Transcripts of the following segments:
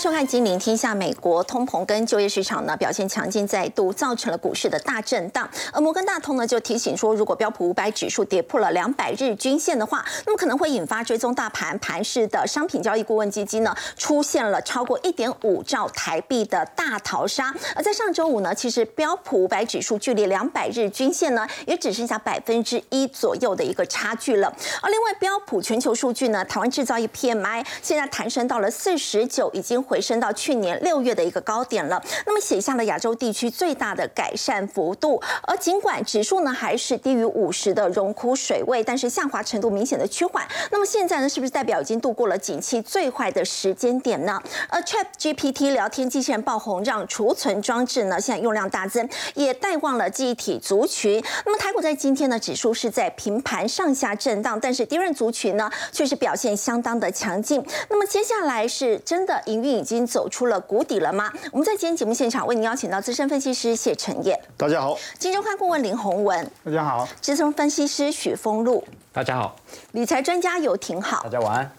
收看《金陵天下》。美国通膨跟就业市场呢表现强劲，再度造成了股市的大震荡。而摩根大通呢就提醒说，如果标普五百指数跌破了两百日均线的话，那么可能会引发追踪大盘盘势的商品交易顾问基金呢出现了超过一点五兆台币的大逃杀。而在上周五呢，其实标普五百指数距离两百日均线呢也只剩下百分之一左右的一个差距了。而另外标普全球数据呢，台湾制造业 PMI 现在弹升到了四十九，已经。回升到去年六月的一个高点了，那么写下了亚洲地区最大的改善幅度。而尽管指数呢还是低于五十的荣枯水位，但是下滑程度明显的趋缓。那么现在呢，是不是代表已经度过了景气最坏的时间点呢？而 Chat GPT 聊天机器人爆红，让储存装置呢现在用量大增，也带旺了记忆体族群。那么台股在今天呢，指数是在平盘上下震荡，但是低润族群呢却是表现相当的强劲。那么接下来是真的营运。已经走出了谷底了吗？我们在今天节目现场为您邀请到资深分析师谢承业，大家好；金周刊顾问林宏文，大家好；资深分析师许峰路，大家好；理财专家游廷好，大家晚安。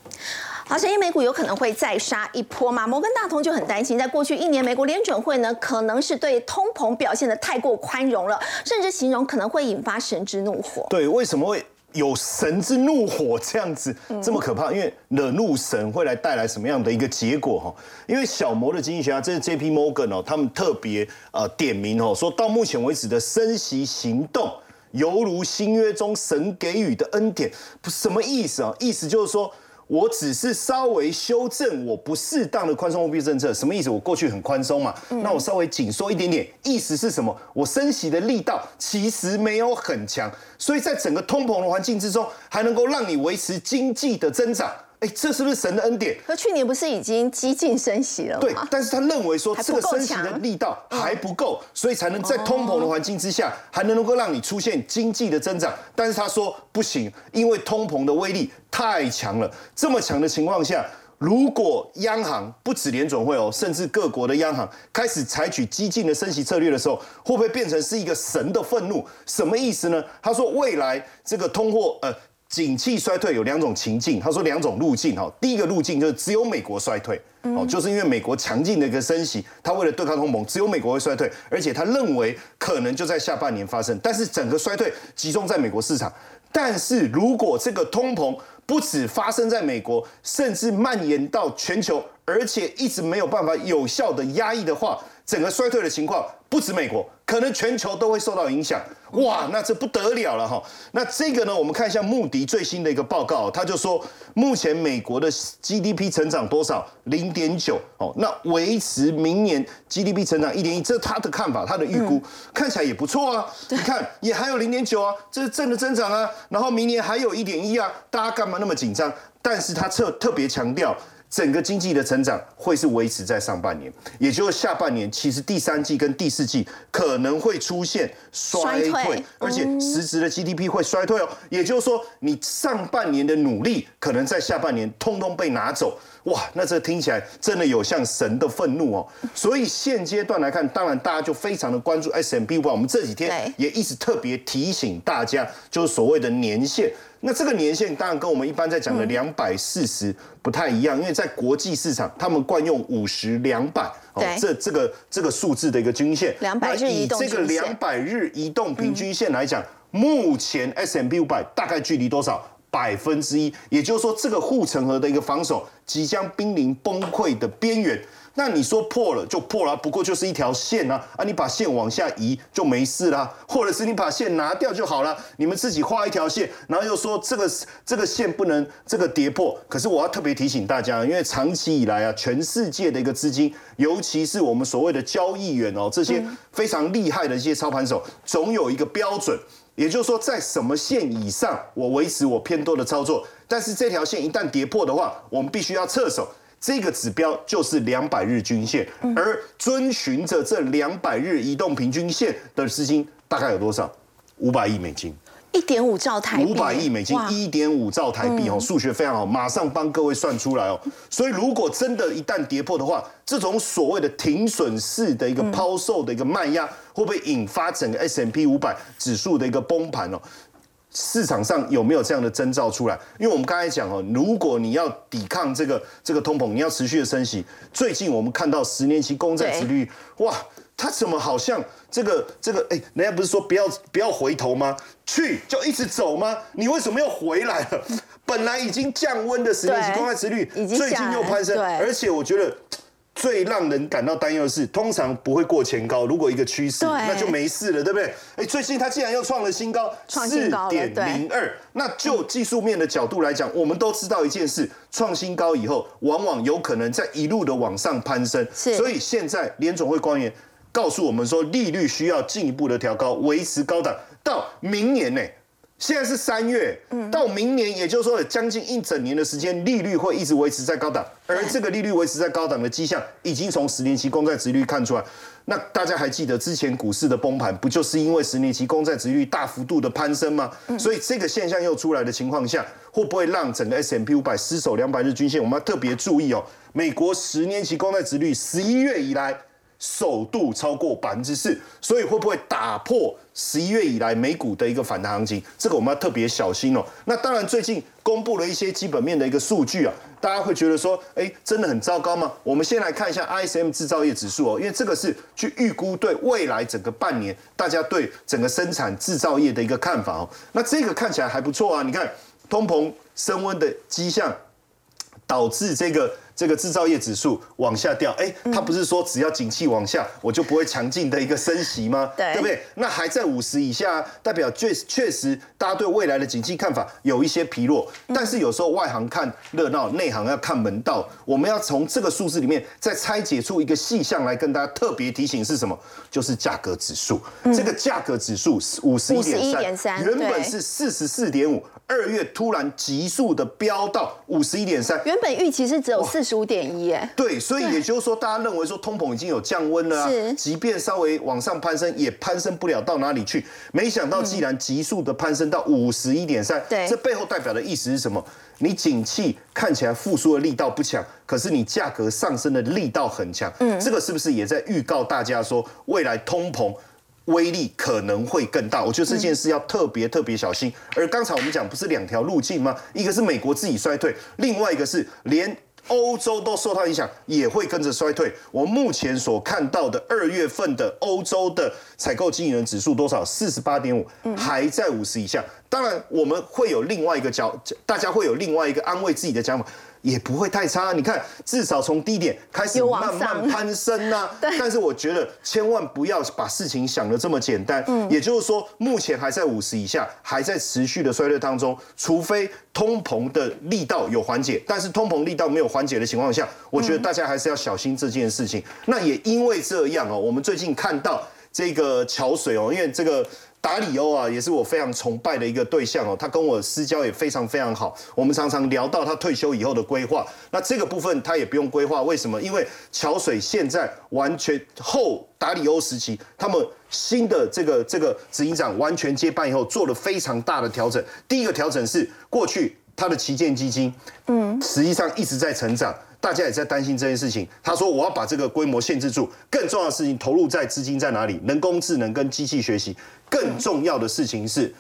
好，陈业美股有可能会再杀一波吗？摩根大通就很担心，在过去一年，美国联准会呢可能是对通膨表现的太过宽容了，甚至形容可能会引发神之怒火。对，为什么会？有神之怒火这样子这么可怕，因为惹怒神会来带来什么样的一个结果哈？因为小摩的经济学家，这是 J P Morgan 哦，他们特别呃点名哦，说到目前为止的升息行动，犹如新约中神给予的恩典，不什么意思啊？意思就是说。我只是稍微修正我不适当的宽松货币政策，什么意思？我过去很宽松嘛，那我稍微紧缩一点点，意思是什么？我升息的力道其实没有很强，所以在整个通膨的环境之中，还能够让你维持经济的增长。哎，这是不是神的恩典？可去年不是已经激进升息了吗？对，但是他认为说这个升息的力道还不够，所以才能在通膨的环境之下，还能能够让你出现经济的增长。但是他说不行，因为通膨的威力太强了。这么强的情况下，如果央行不止联总会哦，甚至各国的央行开始采取激进的升息策略的时候，会不会变成是一个神的愤怒？什么意思呢？他说未来这个通货呃。景气衰退有两种情境，他说两种路径哈。第一个路径就是只有美国衰退，哦，就是因为美国强劲的一个升息，他为了对抗通膨，只有美国会衰退，而且他认为可能就在下半年发生。但是整个衰退集中在美国市场，但是如果这个通膨不止发生在美国，甚至蔓延到全球，而且一直没有办法有效的压抑的话，整个衰退的情况不止美国。可能全球都会受到影响，哇，那这不得了了哈。那这个呢，我们看一下穆迪最新的一个报告，他就说，目前美国的 GDP 成长多少？零点九哦，那维持明年 GDP 成长一点一，这是他的看法，他的预估看起来也不错啊。你看，也还有零点九啊，这是正的增长啊。然后明年还有一点一啊，大家干嘛那么紧张？但是他特特别强调。整个经济的成长会是维持在上半年，也就是下半年，其实第三季跟第四季可能会出现衰退，而且实质的 GDP 会衰退哦。也就是说，你上半年的努力可能在下半年通通被拿走，哇，那这听起来真的有像神的愤怒哦。所以现阶段来看，当然大家就非常的关注 S M B 五我们这几天也一直特别提醒大家，就是所谓的年限。那这个年限当然跟我们一般在讲的两百四十不太一样，因为在国际市场，他们惯用五十两百哦，这这个这个数字的一个均线。两百日移动这个两百日移动平均线来讲，目前 S M B 五百大概距离多少？百分之一，也就是说，这个护城河的一个防守即将濒临崩溃的边缘。那你说破了就破了，不过就是一条线啊啊！你把线往下移就没事啦，或者是你把线拿掉就好了。你们自己画一条线，然后又说这个这个线不能这个跌破。可是我要特别提醒大家，因为长期以来啊，全世界的一个资金，尤其是我们所谓的交易员哦，这些非常厉害的一些操盘手，总有一个标准，也就是说在什么线以上，我维持我偏多的操作。但是这条线一旦跌破的话，我们必须要撤手。这个指标就是两百日均线，而遵循着这两百日移动平均线的资金大概有多少？五百亿美金，一点五兆台币，五百亿美金，一点五兆台币哦，数学非常好，马上帮各位算出来哦。所以如果真的一旦跌破的话，这种所谓的停损式的一个抛售的一个卖压，会不会引发整个 S M P 五百指数的一个崩盘哦？市场上有没有这样的征兆出来？因为我们刚才讲哦，如果你要抵抗这个这个通膨，你要持续的升息。最近我们看到十年期公债殖率，哇，它怎么好像这个这个？哎，人家不是说不要不要回头吗？去就一直走吗？你为什么又回来了？本来已经降温的十年期公债殖率，最近又攀升，而且我觉得。最让人感到担忧的是，通常不会过前高。如果一个趋势，那就没事了，对不对？哎，最近它竟然又创了新高，四点零二。那就技术面的角度来讲，我们都知道一件事：创新高以后，往往有可能在一路的往上攀升。所以现在联总会官员告诉我们说，利率需要进一步的调高，维持高档到明年呢。现在是三月，到明年，也就是说将近一整年的时间，利率会一直维持在高档，而这个利率维持在高档的迹象，已经从十年期公债殖率看出来。那大家还记得之前股市的崩盘，不就是因为十年期公债殖率大幅度的攀升吗？所以这个现象又出来的情况下，会不会让整个 S M P 五百失守两百日均线？我们要特别注意哦。美国十年期公债殖率十一月以来。首度超过百分之四，所以会不会打破十一月以来美股的一个反弹行情？这个我们要特别小心哦。那当然，最近公布了一些基本面的一个数据啊，大家会觉得说，哎，真的很糟糕吗？我们先来看一下 ISM 制造业指数哦，因为这个是去预估对未来整个半年大家对整个生产制造业的一个看法哦。那这个看起来还不错啊，你看通膨升温的迹象，导致这个。这个制造业指数往下掉，哎，它不是说只要景气往下，我就不会强劲的一个升息吗？对，对不对？那还在五十以下，代表确确实大家对未来的景气看法有一些疲弱。但是有时候外行看热闹，内行要看门道。我们要从这个数字里面再拆解出一个细项来跟大家特别提醒是什么？就是价格指数。这个价格指数五十一点三，原本是四十四点五。二月突然急速的飙到五十一点三，原本预期是只有四十五点一，哎，对，所以也就是说，大家认为说通膨已经有降温了，是，即便稍微往上攀升，也攀升不了到哪里去。没想到，既然急速的攀升到五十一点三，对，这背后代表的意思是什么？你景气看起来复苏的力道不强，可是你价格上升的力道很强，嗯，这个是不是也在预告大家说，未来通膨？威力可能会更大，我觉得这件事要特别特别小心。而刚才我们讲不是两条路径吗？一个是美国自己衰退，另外一个是连欧洲都受到影响，也会跟着衰退。我目前所看到的二月份的欧洲的采购经理人指数多少？四十八点五，还在五十以下。当然，我们会有另外一个角，大家会有另外一个安慰自己的讲法。也不会太差，你看，至少从低点开始慢慢攀升 呐。但是我觉得千万不要把事情想的这么简单。嗯。也就是说，目前还在五十以下，还在持续的衰退当中。除非通膨的力道有缓解，但是通膨力道没有缓解的情况下，我觉得大家还是要小心这件事情。那也因为这样哦，我们最近看到这个桥水哦，因为这个。达里欧啊，也是我非常崇拜的一个对象哦。他跟我私交也非常非常好，我们常常聊到他退休以后的规划。那这个部分他也不用规划，为什么？因为桥水现在完全后达里欧时期，他们新的这个这个执行长完全接班以后，做了非常大的调整。第一个调整是过去他的旗舰基金，嗯，实际上一直在成长。大家也在担心这件事情。他说：“我要把这个规模限制住，更重要的事情投入在资金在哪里？人工智能跟机器学习。更重要的事情是，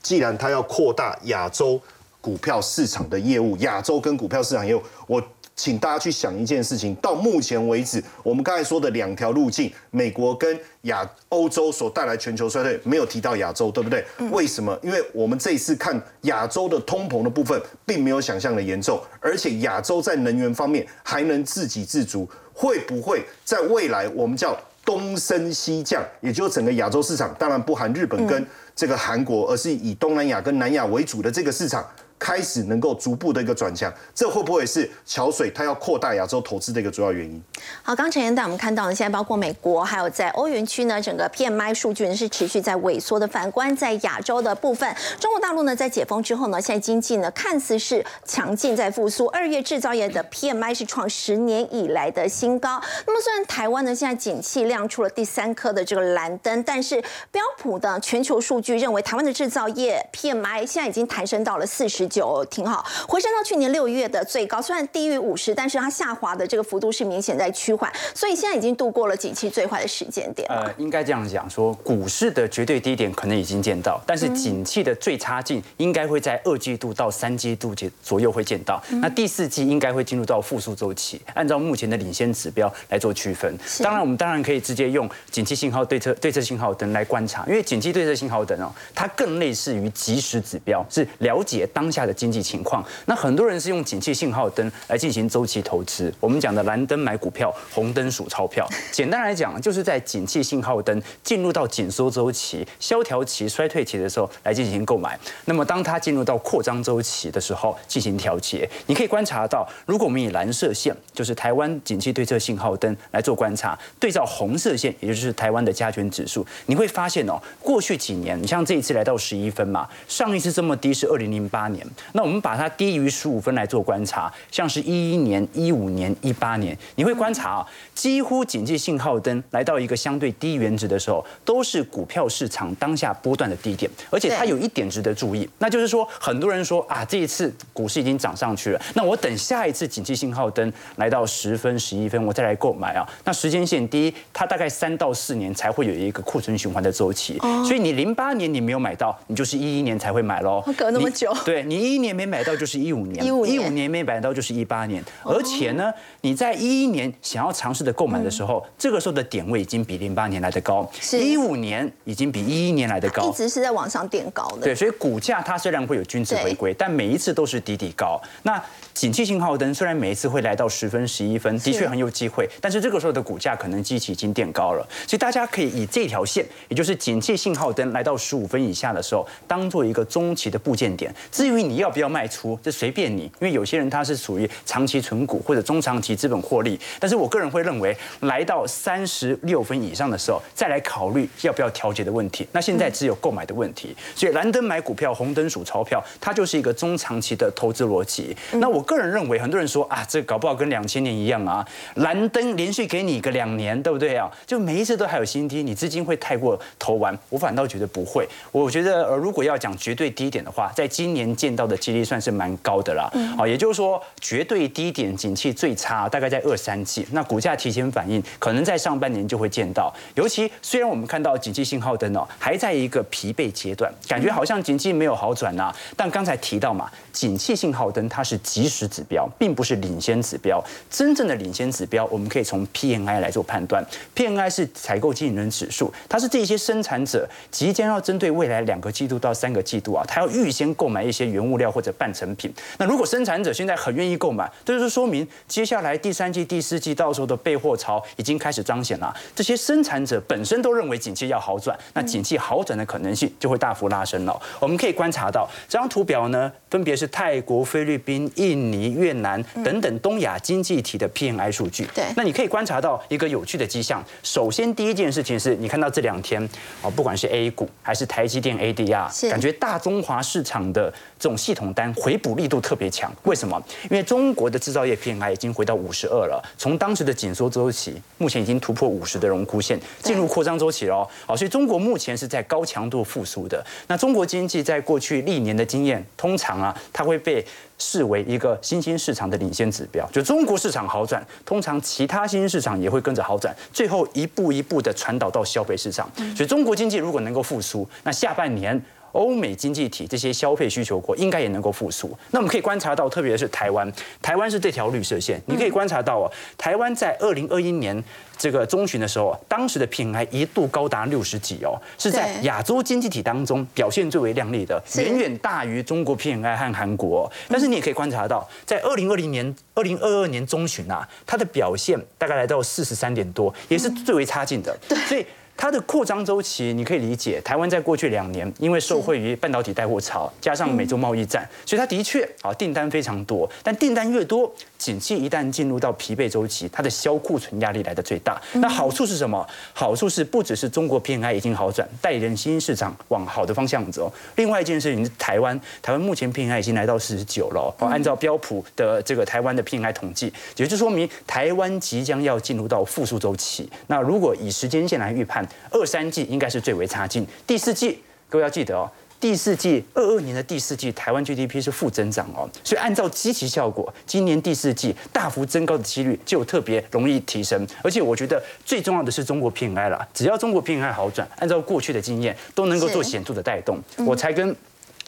既然他要扩大亚洲股票市场的业务，亚洲跟股票市场业务，我。”请大家去想一件事情，到目前为止，我们刚才说的两条路径，美国跟亚欧洲所带来全球衰退，没有提到亚洲，对不对？为什么？因为我们这一次看亚洲的通膨的部分，并没有想象的严重，而且亚洲在能源方面还能自给自足，会不会在未来我们叫东升西降，也就是整个亚洲市场，当然不含日本跟这个韩国，而是以东南亚跟南亚为主的这个市场。开始能够逐步的一个转强，这会不会是桥水它要扩大亚洲投资的一个主要原因？好，刚陈岩带我们看到呢，现在包括美国还有在欧元区呢，整个 PMI 数据呢是持续在萎缩的。反观在亚洲的部分，中国大陆呢在解封之后呢，现在经济呢看似是强劲在复苏，二月制造业的 PMI 是创十年以来的新高。那么虽然台湾呢现在景气亮出了第三颗的这个蓝灯，但是标普的全球数据认为台湾的制造业 PMI 现在已经抬升到了四十。十九，挺好，回升到去年六月的最高，虽然低于五十，但是它下滑的这个幅度是明显在趋缓，所以现在已经度过了景气最坏的时间点。呃，应该这样讲，说股市的绝对低点可能已经见到，但是景气的最差劲应该会在二季度到三季度左左右会见到，那第四季应该会进入到复苏周期。按照目前的领先指标来做区分，当然我们当然可以直接用景气信号对策对策信号灯来观察，因为景气对策信号灯哦，它更类似于即时指标，是了解当下的经济情况。那很多人是用景气信号灯来进行周期投资，我们讲的蓝灯买股票，红灯数钞票。简单来讲，就是在景气信号灯进入到紧缩周期、萧条期、衰退期的时候来进行购买。那么当它进入到扩张周期的时候进行调节。你可以观察到，如果我们以蓝色线，就是台湾景气对策信号灯来做观察，对照红色线，也就是台湾的加权指数，你会发现哦，过去几年，你像这一次来到十一分嘛，上一次这么低是二零零八年，那我们把它低于十五分来做观察，像是一一年、一五年、一八年，你会观察啊，几乎景气信号灯来到一个相对低原值的时候，都是股票市场当下波段的低点，而且它有一点值得注意，那就是说，很多人说啊，这一次股市已经涨上去了，那我等下一次景气信号灯来到十分、十一分，我再来购买啊。那时间线第一，它大概三到四年才会有一个库存循环的周期，所以你零八年你没有买到，你就是一一年才会买喽。隔那么久，对你一一年没买到就是一五年，一五年。没买到就是一八年，而且呢，你在一一年想要尝试的购买的时候，这个时候的点位已经比零八年来的高，一五年已经比一一年来的高，一直是在往上垫高的。对，所以股价它虽然会有均值回归，但每一次都是底底高。那景气信号灯虽然每一次会来到十分、十一分，的确很有机会，但是这个时候的股价可能机器已经垫高了，所以大家可以以这条线，也就是景气信号灯来到十五分以下的时候，当做一个中期的部件点。至于你要不要卖出，这随便你，因为有些人他是属于长期存股或者中长期资本获利，但是我个人会认为，来到三十六分以上的时候，再来考虑要不要调节的问题。那现在只有购买的问题，所以蓝灯买股票，红灯数钞票，它就是一个中长期的投资逻辑。那我。个人认为，很多人说啊，这搞不好跟两千年一样啊，蓝灯连续给你个两年，对不对啊？就每一次都还有新低，你资金会太过投完？我反倒觉得不会。我觉得，呃，如果要讲绝对低点的话，在今年见到的几率算是蛮高的啦。啊，也就是说，绝对低点景气最差大概在二三季，那股价提前反应，可能在上半年就会见到。尤其虽然我们看到景气信号灯哦，还在一个疲惫阶段，感觉好像景气没有好转呐。但刚才提到嘛，景气信号灯它是即时。指标，并不是领先指标。真正的领先指标，我们可以从 PNI 来做判断。PNI 是采购经理人指数，它是这些生产者即将要针对未来两个季度到三个季度啊，他要预先购买一些原物料或者半成品。那如果生产者现在很愿意购买，这就是说明接下来第三季、第四季到时候的备货潮已经开始彰显了。这些生产者本身都认为景气要好转，那景气好转的可能性就会大幅拉升了。我们可以观察到这张图表呢，分别是泰国、菲律宾、印。尼、越南等等东亚经济体的 PMI 数据，对，那你可以观察到一个有趣的迹象。首先，第一件事情是你看到这两天啊，不管是 A 股还是台积电 ADR，感觉大中华市场的这种系统单回补力度特别强。为什么？因为中国的制造业 PMI 已经回到五十二了，从当时的紧缩周期，目前已经突破五十的荣枯线，进入扩张周期了。好，所以中国目前是在高强度复苏的。那中国经济在过去历年的经验，通常啊，它会被。视为一个新兴市场的领先指标，就中国市场好转，通常其他新兴市场也会跟着好转，最后一步一步的传导到消费市场。所以中国经济如果能够复苏，那下半年。欧美经济体这些消费需求国应该也能够复苏。那我们可以观察到，特别是台湾，台湾是这条绿色线。你可以观察到哦，台湾在二零二一年这个中旬的时候，当时的 PMI 一度高达六十几哦，是在亚洲经济体当中表现最为亮丽的，远远大于中国 PMI 和韩国。但是你也可以观察到，在二零二零年、二零二二年中旬啊，它的表现大概来到四十三点多，也是最为差劲的。所以。它的扩张周期，你可以理解。台湾在过去两年，因为受惠于半导体带货潮，加上美洲贸易战，所以它的确啊订单非常多。但订单越多，景气一旦进入到疲惫周期，它的销库存压力来的最大。那好处是什么？好处是不只是中国 PMI 已经好转，带领新兴市场往好的方向走。另外一件事情是台湾，台湾目前 PMI 已经来到四十九了。哦，按照标普的这个台湾的 PMI 统计，也就说明台湾即将要进入到复苏周期。那如果以时间线来预判，二三季应该是最为差劲，第四季各位要记得哦，第四季二二年的第四季，台湾 GDP 是负增长哦，所以按照积极效果，今年第四季大幅增高的几率就特别容易提升。而且我觉得最重要的是中国 PMI 了，只要中国 PMI 好转，按照过去的经验都能够做显著的带动。我才跟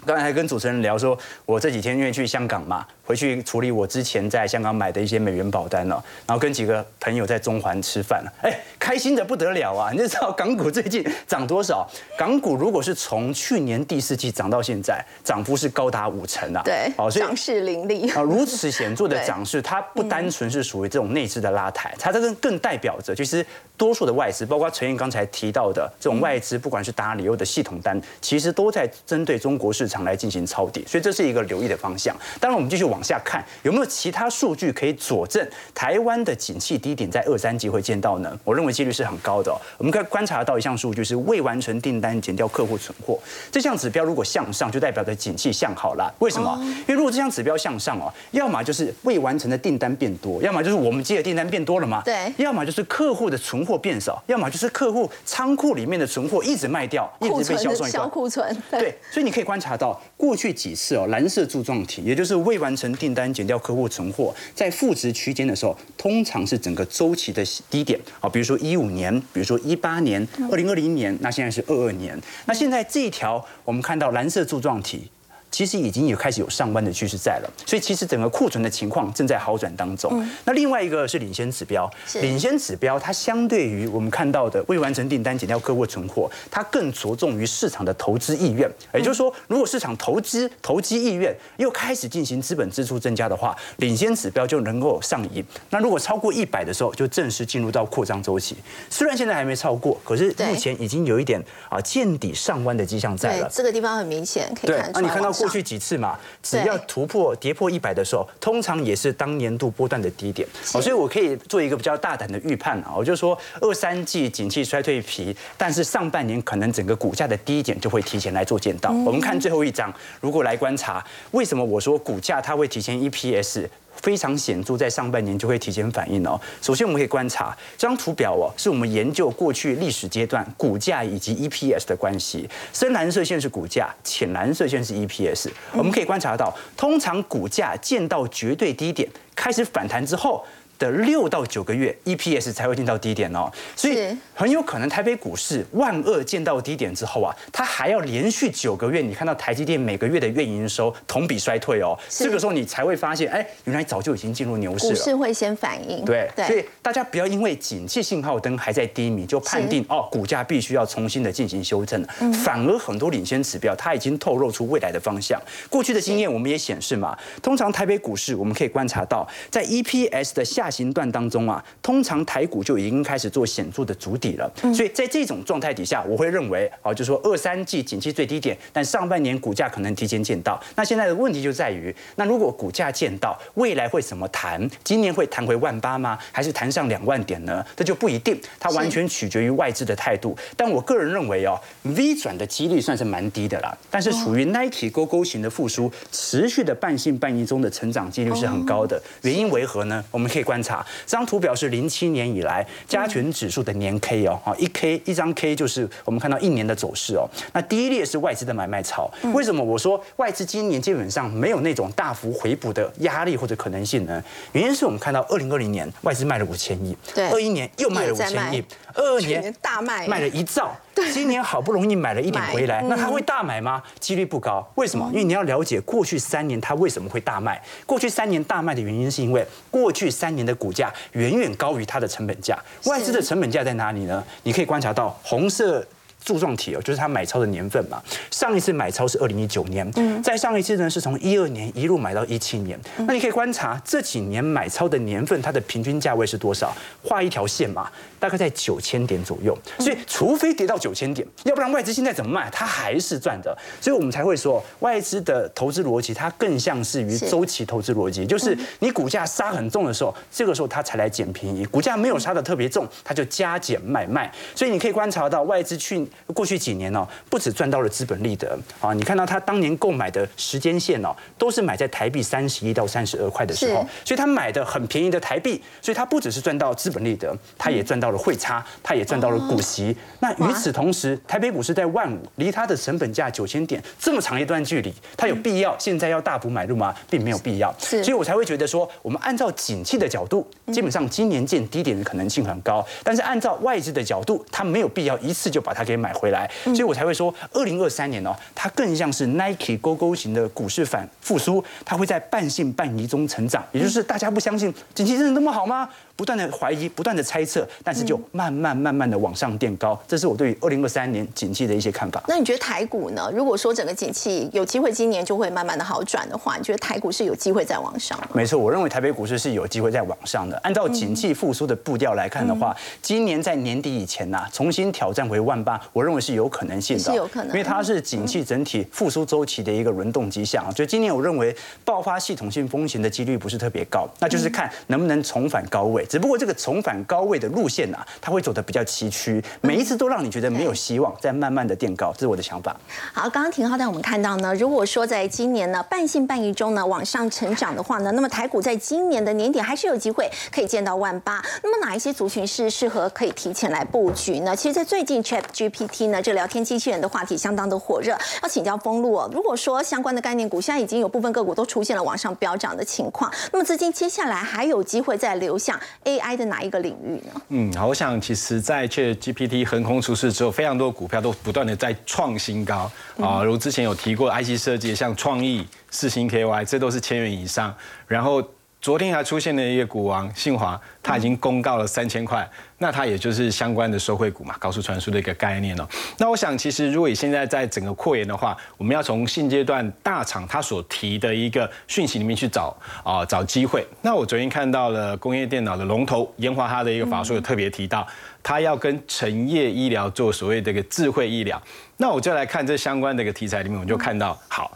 刚才还跟主持人聊说，我这几天因为去香港嘛。回去处理我之前在香港买的一些美元保单了，然后跟几个朋友在中环吃饭了，哎，开心的不得了啊！你就知道港股最近涨多少？港股如果是从去年第四季涨到现在，涨幅是高达五成啊！对，哦，所以涨势凌厉啊！如此显著的涨势，它不单纯是属于这种内资的拉抬，它这个更代表着，其实多数的外资，包括陈燕刚才提到的这种外资，不管是打理由的系统单，其实都在针对中国市场来进行抄底，所以这是一个留意的方向。当然，我们继续往。下看有没有其他数据可以佐证台湾的景气低点在二三季会见到呢？我认为几率是很高的。我们可以观察到一项数据是未完成订单减掉客户存货，这项指标如果向上，就代表着景气向好了。为什么？因为如果这项指标向上哦，要么就是未完成的订单变多，要么就是我们接的订单变多了嘛。对。要么就是客户的存货变少，要么就是客户仓库里面的存货一直卖掉，一直被销售销库存。对。所以你可以观察到过去几次哦，蓝色柱状体，也就是未完成。订单减掉客户存货，在负值区间的时候，通常是整个周期的低点。啊，比如说一五年，比如说一八年、二零二零年，那现在是二二年。那现在这一条，我们看到蓝色柱状体。其实已经有开始有上弯的趋势在了，所以其实整个库存的情况正在好转当中。那另外一个是领先指标，领先指标它相对于我们看到的未完成订单减掉客户存货，它更着重于市场的投资意愿。也就是说，如果市场投资投机意愿又开始进行资本支出增加的话，领先指标就能够上移。那如果超过一百的时候，就正式进入到扩张周期。虽然现在还没超过，可是目前已经有一点啊见底上弯的迹象在了。这个地方很明显可以看出来。那你看到？过去几次嘛，只要突破跌破一百的时候，通常也是当年度波段的低点。哦，所以我可以做一个比较大胆的预判啊，我就说二三季景气衰退皮，但是上半年可能整个股价的低点就会提前来做见到。我们看最后一张，如果来观察，为什么我说股价它会提前 EPS？非常显著，在上半年就会提前反应哦。首先，我们可以观察这张图表哦，是我们研究过去历史阶段股价以及 EPS 的关系。深蓝色线是股价，浅蓝色线是 EPS。我们可以观察到，通常股价见到绝对低点，开始反弹之后。的六到九个月，EPS 才会进到低点哦，所以很有可能台北股市万恶见到低点之后啊，它还要连续九个月，你看到台积电每个月的月营收同比衰退哦，这个时候你才会发现，哎，原来早就已经进入牛市了。股市会先反应，对，所以大家不要因为景气信号灯还在低迷，就判定哦，股价必须要重新的进行修正，反而很多领先指标它已经透露出未来的方向。过去的经验我们也显示嘛，通常台北股市我们可以观察到，在 EPS 的下。行段当中啊，通常台股就已经开始做显著的筑底了，所以在这种状态底下，我会认为啊，就说二三季景气最低点，但上半年股价可能提前见到。那现在的问题就在于，那如果股价见到，未来会怎么谈？今年会弹回万八吗？还是弹上两万点呢？这就不一定，它完全取决于外资的态度。但我个人认为哦，V 转的几率算是蛮低的啦，但是属于 Nike 勾勾型的复苏，持续的半信半疑中的成长几率是很高的。原因为何呢？我们可以观。查这张图表是零七年以来加权指数的年 K 哦，啊一 K 一张 K 就是我们看到一年的走势哦。那第一列是外资的买卖潮，为什么我说外资今年基本上没有那种大幅回补的压力或者可能性呢？原因是我们看到二零二零年外资卖了五千亿，对，二一年又卖了五千亿，二二年大卖卖了一兆。今年好不容易买了一点回来，那他会大买吗？几率不高。为什么？因为你要了解过去三年他为什么会大卖。过去三年大卖的原因是因为过去三年的股价远远高于它的成本价。外资的成本价在哪里呢？你可以观察到红色。柱状体哦，就是它买超的年份嘛。上一次买超是二零一九年，嗯，再上一次呢是从一二年一路买到一七年。那你可以观察这几年买超的年份，它的平均价位是多少？画一条线嘛，大概在九千点左右。所以除非跌到九千点，要不然外资现在怎么卖，它还是赚的。所以我们才会说，外资的投资逻辑它更像是于周期投资逻辑，就是你股价杀很重的时候，这个时候它才来捡便宜；股价没有杀的特别重，它就加减买卖。所以你可以观察到外资去。过去几年哦，不止赚到了资本利得啊，你看到他当年购买的时间线哦，都是买在台币三十一到三十二块的时候，所以他买的很便宜的台币，所以他不只是赚到资本利得，他也赚到了汇差，他也赚到了股息。那与此同时，台北股市在万五，离它的成本价九千点这么长一段距离，它有必要现在要大幅买入吗？并没有必要。所以我才会觉得说，我们按照景气的角度，基本上今年见低点的可能性很高，但是按照外资的角度，它没有必要一次就把它给买回来。所以我才会说，二零二三年哦，它更像是 Nike 勾勾型的股市反复苏，它会在半信半疑中成长，也就是大家不相信景气真的那么好吗？不断的怀疑，不断的猜测，但是就慢慢慢慢的往上垫高，这是我对于二零二三年景气的一些看法。那你觉得台股呢？如果说整个景气有机会今年就会慢慢的好转的话，你觉得台股是有机会再往上？没错，我认为台北股市是有机会再往上的。按照景气复苏的步调来看的话，今年在年底以前呐，重新挑战回万八，我认为是有可能性的，是有可能，因为它是景气整体复苏周期的一个轮动迹象。所以今年我认为爆发系统性风险的几率不是特别高，那就是看能不能重返高位。只不过这个重返高位的路线呐，它会走得比较崎岖，每一次都让你觉得没有希望，再慢慢的垫高，这是我的想法。好，刚刚廷浩带我们看到呢，如果说在今年呢半信半疑中呢往上成长的话呢，那么台股在今年的年底还是有机会可以见到万八。那么哪一些族群是适合可以提前来布局呢？其实，在最近 Chat GPT 呢这聊天机器人的话题相当的火热，要请教封路哦。如果说相关的概念股现在已经有部分个股都出现了往上飙涨的情况，那么资金接下来还有机会再流向 AI 的哪一个？领域呢？嗯，好，我想其实，在确 GPT 横空出世之后，非常多股票都不断的在创新高啊，如之前有提过 IC 设计，像创意、四星 KY，这都是千元以上，然后。昨天还出现了一个股王信华，他已经公告了三千块，那它也就是相关的收汇股嘛，高速传输的一个概念哦。那我想，其实如果现在在整个扩研的话，我们要从现阶段大厂他所提的一个讯息里面去找啊找机会。那我昨天看到了工业电脑的龙头研华，它的一个法说有特别提到，它要跟成业医疗做所谓的一个智慧医疗。那我就来看这相关的一个题材里面，我就看到好。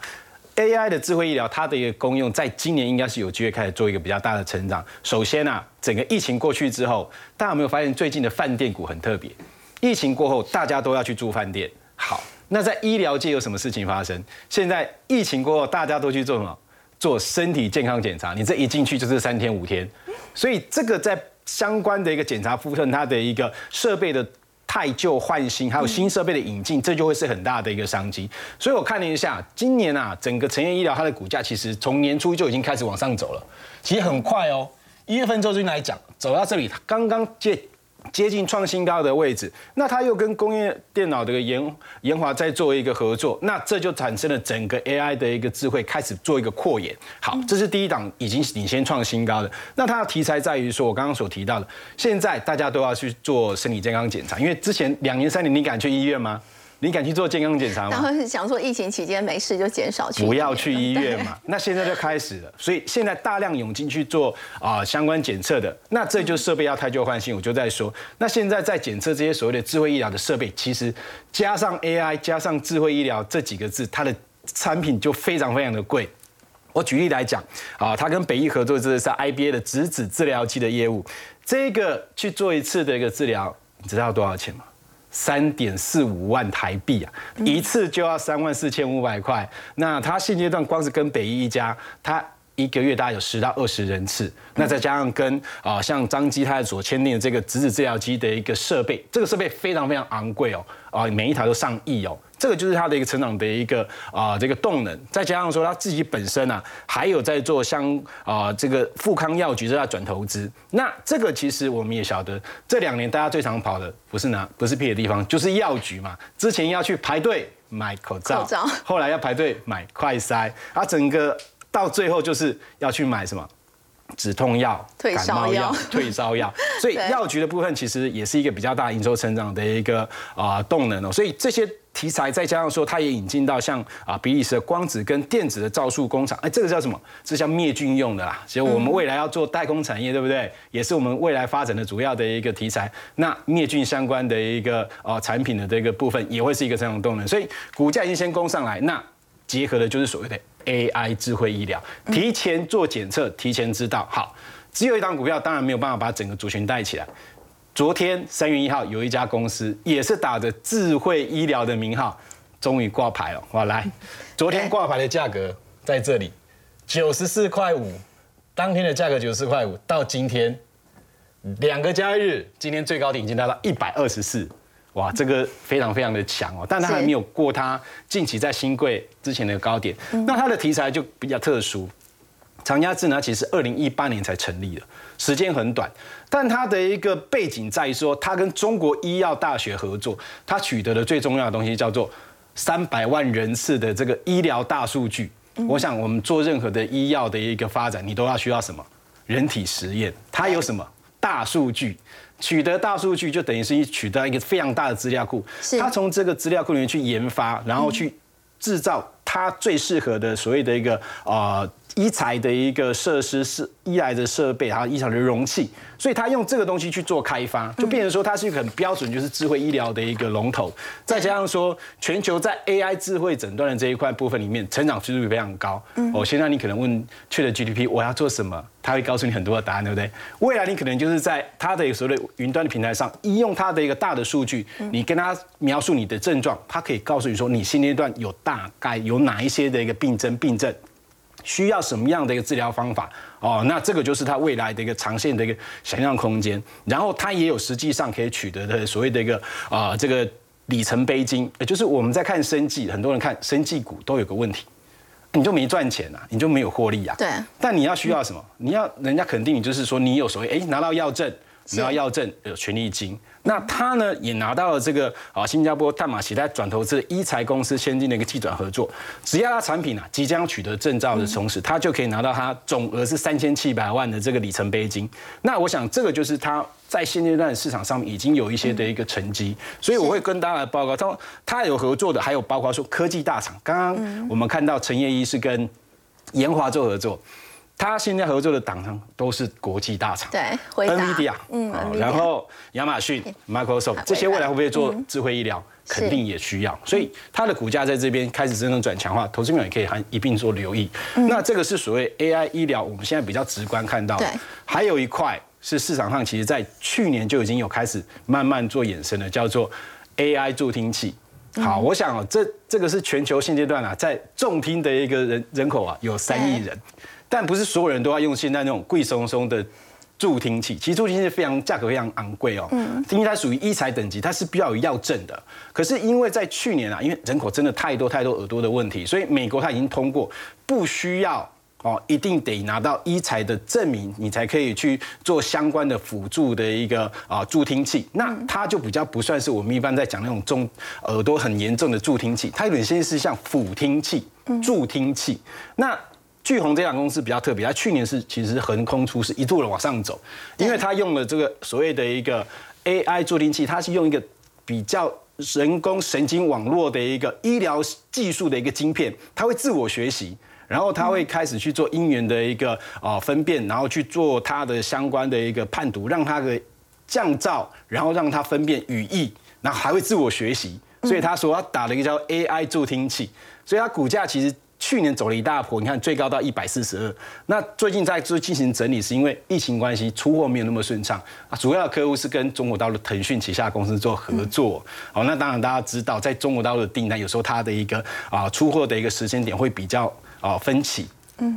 AI 的智慧医疗，它的一个功用，在今年应该是有机会开始做一个比较大的成长。首先啊，整个疫情过去之后，大家有没有发现最近的饭店股很特别？疫情过后，大家都要去住饭店。好，那在医疗界有什么事情发生？现在疫情过后，大家都去做什么？做身体健康检查。你这一进去就是三天五天，所以这个在相关的一个检查部分，它的一个设备的。太旧换新，还有新设备的引进，这就会是很大的一个商机。所以我看了一下，今年啊，整个成业医疗它的股价其实从年初就已经开始往上走了，其实很快哦。一月份周均来讲，走到这里，刚刚接。接近创新高的位置，那它又跟工业电脑的研研华在做一个合作，那这就产生了整个 AI 的一个智慧开始做一个扩延。好，这是第一档已经领先创新高的。那它的题材在于说，我刚刚所提到的，现在大家都要去做身体健康检查，因为之前两年三年你敢去医院吗？你敢去做健康检查吗？然后是想说疫情期间没事就减少去，不要去医院嘛。那现在就开始了，所以现在大量涌进去做啊相关检测的，那这就设备要太旧换新。我就在说，那现在在检测这些所谓的智慧医疗的设备，其实加上 AI 加上智慧医疗这几个字，它的产品就非常非常的贵。我举例来讲啊，他跟北医合作，这是 IBA 的质子治疗机的业务，这个去做一次的一个治疗，你知道多少钱吗？三点四五万台币啊，一次就要三万四千五百块。那他现阶段光是跟北医一家，他一个月大概有十到二十人次。那再加上跟啊像张基他所签订的这个质子治疗机的一个设备，这个设备非常非常昂贵哦，啊每一台都上亿哦。这个就是它的一个成长的一个啊这个动能，再加上说他自己本身啊还有在做相啊这个富康药局在转投资，那这个其实我们也晓得，这两年大家最常跑的不是哪不是别的地方，就是药局嘛。之前要去排队买口罩，后来要排队买快筛，啊整个到最后就是要去买什么止痛药、退烧药、退烧药。所以药局的部分其实也是一个比较大营收成长的一个啊动能哦。所以这些。题材再加上说，它也引进到像啊比利时的光子跟电子的造树工厂，哎，这个叫什么？这叫灭菌用的啦。其实我们未来要做代工产业，对不对？也是我们未来发展的主要的一个题材。那灭菌相关的一个呃产品的这个部分，也会是一个成长动能。所以股价已经先攻上来，那结合的就是所谓的 AI 智慧医疗，提前做检测，提前知道。好，只有一档股票，当然没有办法把整个族群带起来。昨天三月一号有一家公司也是打着智慧医疗的名号，终于挂牌了。哇来，昨天挂牌的价格在这里，九十四块五，当天的价格九十四块五，到今天两个交易日，今天最高点已经达到一百二十四。哇，这个非常非常的强哦，但它还没有过它近期在新贵之前的高点。那它的题材就比较特殊，长家智呢其实二零一八年才成立的，时间很短，但它的一个背景在于说，它跟中国医药大学合作，它取得的最重要的东西叫做三百万人次的这个医疗大数据。我想我们做任何的医药的一个发展，你都要需要什么？人体实验，它有什么？大数据。取得大数据就等于是取得一个非常大的资料库，它从这个资料库里面去研发，然后去制造它最适合的所谓的一个啊。医材的一个设施是医来的设备，还有医疗的容器，所以他用这个东西去做开发，就变成说它是一个很标准，就是智慧医疗的一个龙头。再加上说，全球在 AI 智慧诊断的这一块部分里面，成长速度非常高。哦，现在你可能问去了 GDP 我要做什么，他会告诉你很多的答案，对不对？未来你可能就是在它的所谓的云端的平台上，一用它的一个大的数据，你跟他描述你的症状，它可以告诉你说你现阶段有大概有哪一些的一个病症病症。需要什么样的一个治疗方法哦？那这个就是它未来的一个长线的一个想象空间。然后它也有实际上可以取得的所谓的一个啊这个里程碑金，也就是我们在看生计，很多人看生计股都有个问题，你就没赚钱啊，你就没有获利啊。对。但你要需要什么？你要人家肯定你就是说你有所谓哎拿到药证，拿到药证有权利金。那他呢也拿到了这个啊新加坡淡马锡在转投资一财公司签订的一个技转合作，只要他产品啊即将取得证照的同时，他就可以拿到他总额是三千七百万的这个里程碑金。那我想这个就是他在现阶段市场上面已经有一些的一个成绩，所以我会跟大家报告，他他有合作的还有包括说科技大厂，刚刚我们看到陈业一是跟研华做合作。他现在合作的厂商都是国际大厂，对，NVIDIA，嗯，然后亚马逊、Microsoft 这些未来会不会做智慧医疗？肯定也需要，所以它的股价在这边开始真正转强化，投资者也可以还一并做留意。那这个是所谓 AI 医疗，我们现在比较直观看到。对，还有一块是市场上其实在去年就已经有开始慢慢做衍生的，叫做 AI 助听器。好，我想这这个是全球现阶段啊，在重听的一个人人口啊，有三亿人。但不是所有人都要用现在那种贵松松的助听器，其实助听器非常价格非常昂贵哦，嗯，因为它属于医材等级，它是必要有药证的。可是因为在去年啊，因为人口真的太多太多耳朵的问题，所以美国它已经通过不需要哦，一定得拿到医材的证明，你才可以去做相关的辅助的一个啊助听器。那它就比较不算是我们一般在讲那种中耳朵很严重的助听器，它有点像是像辅听器、助听器。那巨鸿这家公司比较特别，它去年是其实横空出世，一度的往上走，因为它用了这个所谓的一个 AI 助听器，它是用一个比较人工神经网络的一个医疗技术的一个晶片，它会自我学习，然后它会开始去做音源的一个啊分辨，然后去做它的相关的一个判读，让它的降噪，然后让它分辨语义，然后还会自我学习，所以他说他打了一个叫 AI 助听器，所以它股价其实。去年走了一大波，你看最高到一百四十二。那最近在做进行整理，是因为疫情关系，出货没有那么顺畅啊。主要的客户是跟中国大陆腾讯旗下公司做合作。好，那当然大家知道，在中国大陆的订单有时候它的一个啊出货的一个时间点会比较啊分歧。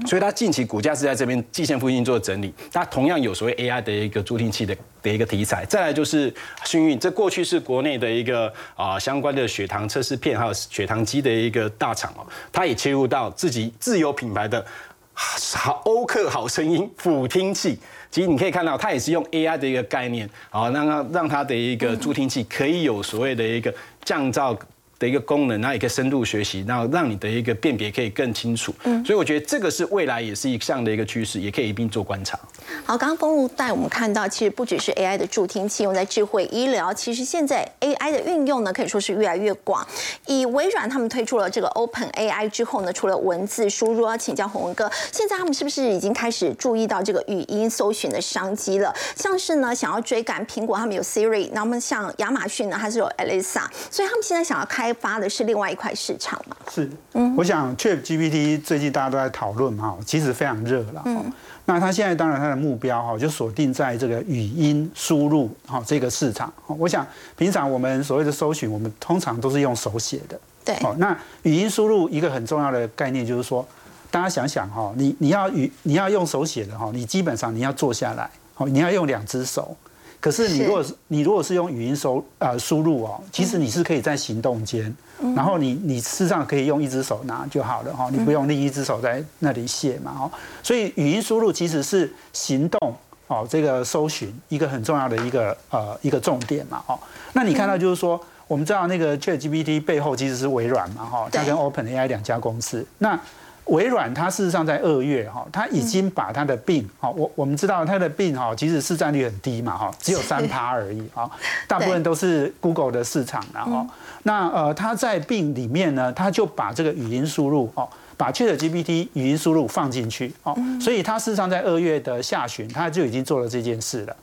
所以它近期股价是在这边季线附近做整理，它同样有所谓 AI 的一个助听器的的一个题材。再来就是幸运，这过去是国内的一个啊相关的血糖测试片还有血糖机的一个大厂哦，它也切入到自己自有品牌的好欧克好声音辅听器。其实你可以看到，它也是用 AI 的一个概念，啊让它让它的一个助听器可以有所谓的一个降噪。的一个功能，然后也可以深度学习，然后让你的一个辨别可以更清楚。嗯，所以我觉得这个是未来也是一项的一个趋势，也可以一并做观察。好，刚刚封路带我们看到，其实不只是 AI 的助听器用在智慧医疗，其实现在 AI 的运用呢可以说是越来越广。以微软他们推出了这个 Open AI 之后呢，除了文字输入，要请教洪文哥，现在他们是不是已经开始注意到这个语音搜寻的商机了？像是呢想要追赶苹果，他们有 Siri，那么像亚马逊呢，它是有 Alexa，所以他们现在想要开。开发的是另外一块市场嘛？是，嗯，我想 Chat GPT 最近大家都在讨论嘛，其实非常热了。嗯，那它现在当然它的目标哈，就锁定在这个语音输入哈这个市场。我想平常我们所谓的搜寻，我们通常都是用手写的。对。哦，那语音输入一个很重要的概念就是说，大家想想哈，你你要语你要用手写的哈，你基本上你要坐下来，哦，你要用两只手。可是你如果是你如果是用语音收呃输入哦，其实你是可以在行动间，然后你你事实上可以用一只手拿就好了哈，你不用另一只手在那里写嘛哈。所以语音输入其实是行动哦，这个搜寻一个很重要的一个呃一个重点嘛哦。那你看到就是说，我们知道那个 ChatGPT 背后其实是微软嘛哈，它跟 OpenAI 两家公司那。微软它事实上在二月哈，它已经把它的病哈，我我们知道它的病哈，其实市占率很低嘛哈，只有三趴而已哈，大部分都是 Google 的市场然后。那呃，它在病里面呢，它就把这个语音输入哦，把 ChatGPT 语音输入放进去哦，所以它事实上在二月的下旬，它就已经做了这件事了。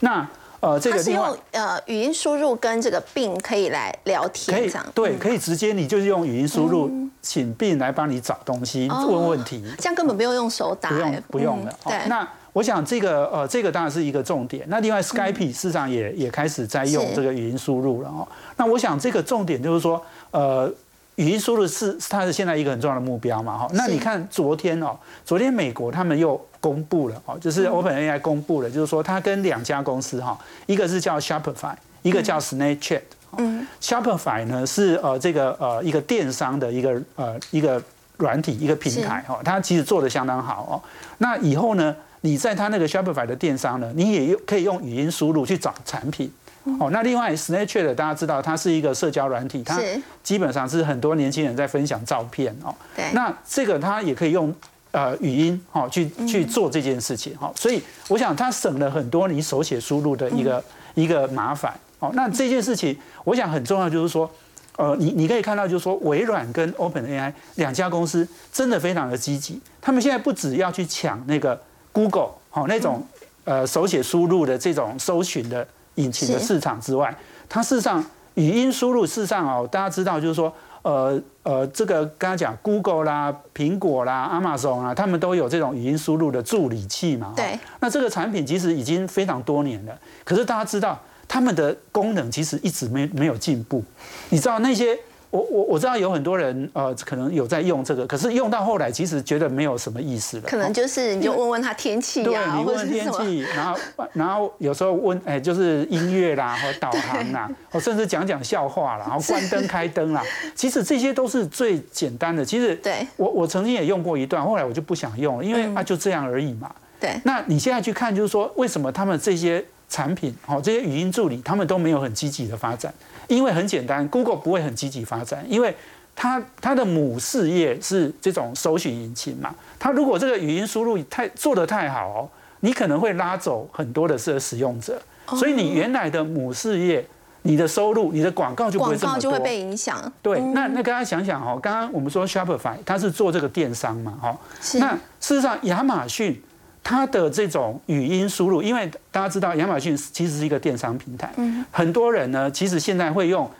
那呃，这个是用呃语音输入跟这个病可以来聊天，可以对，可以直接你就是用语音输入，请病来帮你找东西、问问题，这样根本不用用手打，不用不用的。对，那我想这个呃，这个当然是一个重点。那另外，Skype 事实上也也开始在用这个语音输入了哦。那我想这个重点就是说，呃。语音输入是它是现在一个很重要的目标嘛？哈，那你看昨天哦，昨天美国他们又公布了哦，就是 OpenAI 公布了，就是说它跟两家公司哈，一个是叫 Shopify，一个叫 Snapchat。嗯，Shopify 呢是呃这个呃一个电商的一个呃一个软体一个平台哈，它其实做的相当好哦。那以后呢，你在它那个 Shopify 的电商呢，你也用可以用语音输入去找产品。哦，那另外 Snapchat 大家知道，它是一个社交软体，它基本上是很多年轻人在分享照片哦。对。那这个它也可以用呃语音哦去去做这件事情哈，所以我想它省了很多你手写输入的一个一个麻烦哦。那这件事情我想很重要，就是说呃你你可以看到，就是说微软跟 OpenAI 两家公司真的非常的积极，他们现在不只要去抢那个 Google 哦那种呃手写输入的这种搜寻的。引擎的市场之外，它事实上语音输入，事实上哦，大家知道就是说，呃呃，这个刚刚讲 Google 啦、苹果啦、Amazon 啊，他们都有这种语音输入的助理器嘛。对。那这个产品其实已经非常多年了，可是大家知道，他们的功能其实一直没没有进步。你知道那些？我我我知道有很多人呃，可能有在用这个，可是用到后来其实觉得没有什么意思了。可能就是你就问问他天气呀，或者天气，然后然后有时候问哎，就是音乐啦，或 导航啦，或甚至讲讲笑话啦，然后关灯开灯啦。其实这些都是最简单的。其实对，我我曾经也用过一段，后来我就不想用了，因为啊就这样而已嘛。对。那你现在去看，就是说为什么他们这些产品，哦，这些语音助理，他们都没有很积极的发展？因为很简单，Google 不会很积极发展，因为它它的母事业是这种搜寻引擎嘛。它如果这个语音输入太做得太好哦，你可能会拉走很多的这使用者，所以你原来的母事业，你的收入、你的广告就不会这么多，就会被影响。对，那那大家想想哦，刚刚我们说 Shopify 它是做这个电商嘛，哈，那事实上亚马逊。它的这种语音输入，因为大家知道亚马逊其实是一个电商平台，很多人呢其实现在会用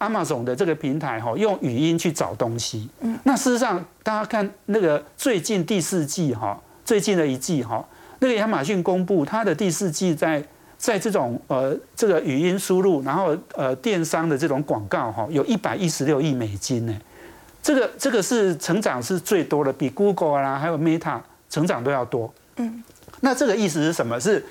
Amazon 的这个平台哈，用语音去找东西。那事实上，大家看那个最近第四季哈，最近的一季哈，那个亚马逊公布它的第四季在在这种呃这个语音输入，然后呃电商的这种广告哈，有一百一十六亿美金呢，这个这个是成长是最多的，比 Google 啦还有 Meta 成长都要多。嗯，那这个意思是什么？是，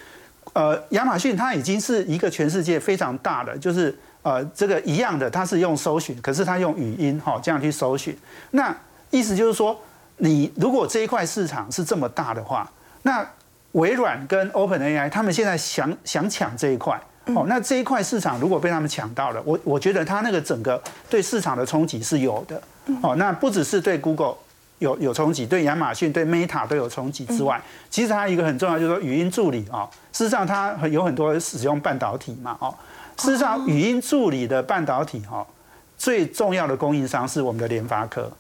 呃，亚马逊它已经是一个全世界非常大的，就是呃，这个一样的，它是用搜寻，可是它用语音哈这样去搜寻。那意思就是说，你如果这一块市场是这么大的话，那微软跟 Open AI 他们现在想想抢这一块，哦，那这一块市场如果被他们抢到了，我我觉得它那个整个对市场的冲击是有的。哦，那不只是对 Google。有有冲击，对亚马逊、对 Meta 都有冲击之外，其实它一个很重要，就是说语音助理啊。事实上，它有很多使用半导体嘛，哦。事实上，语音助理的半导体哈，最重要的供应商是我们的联发科，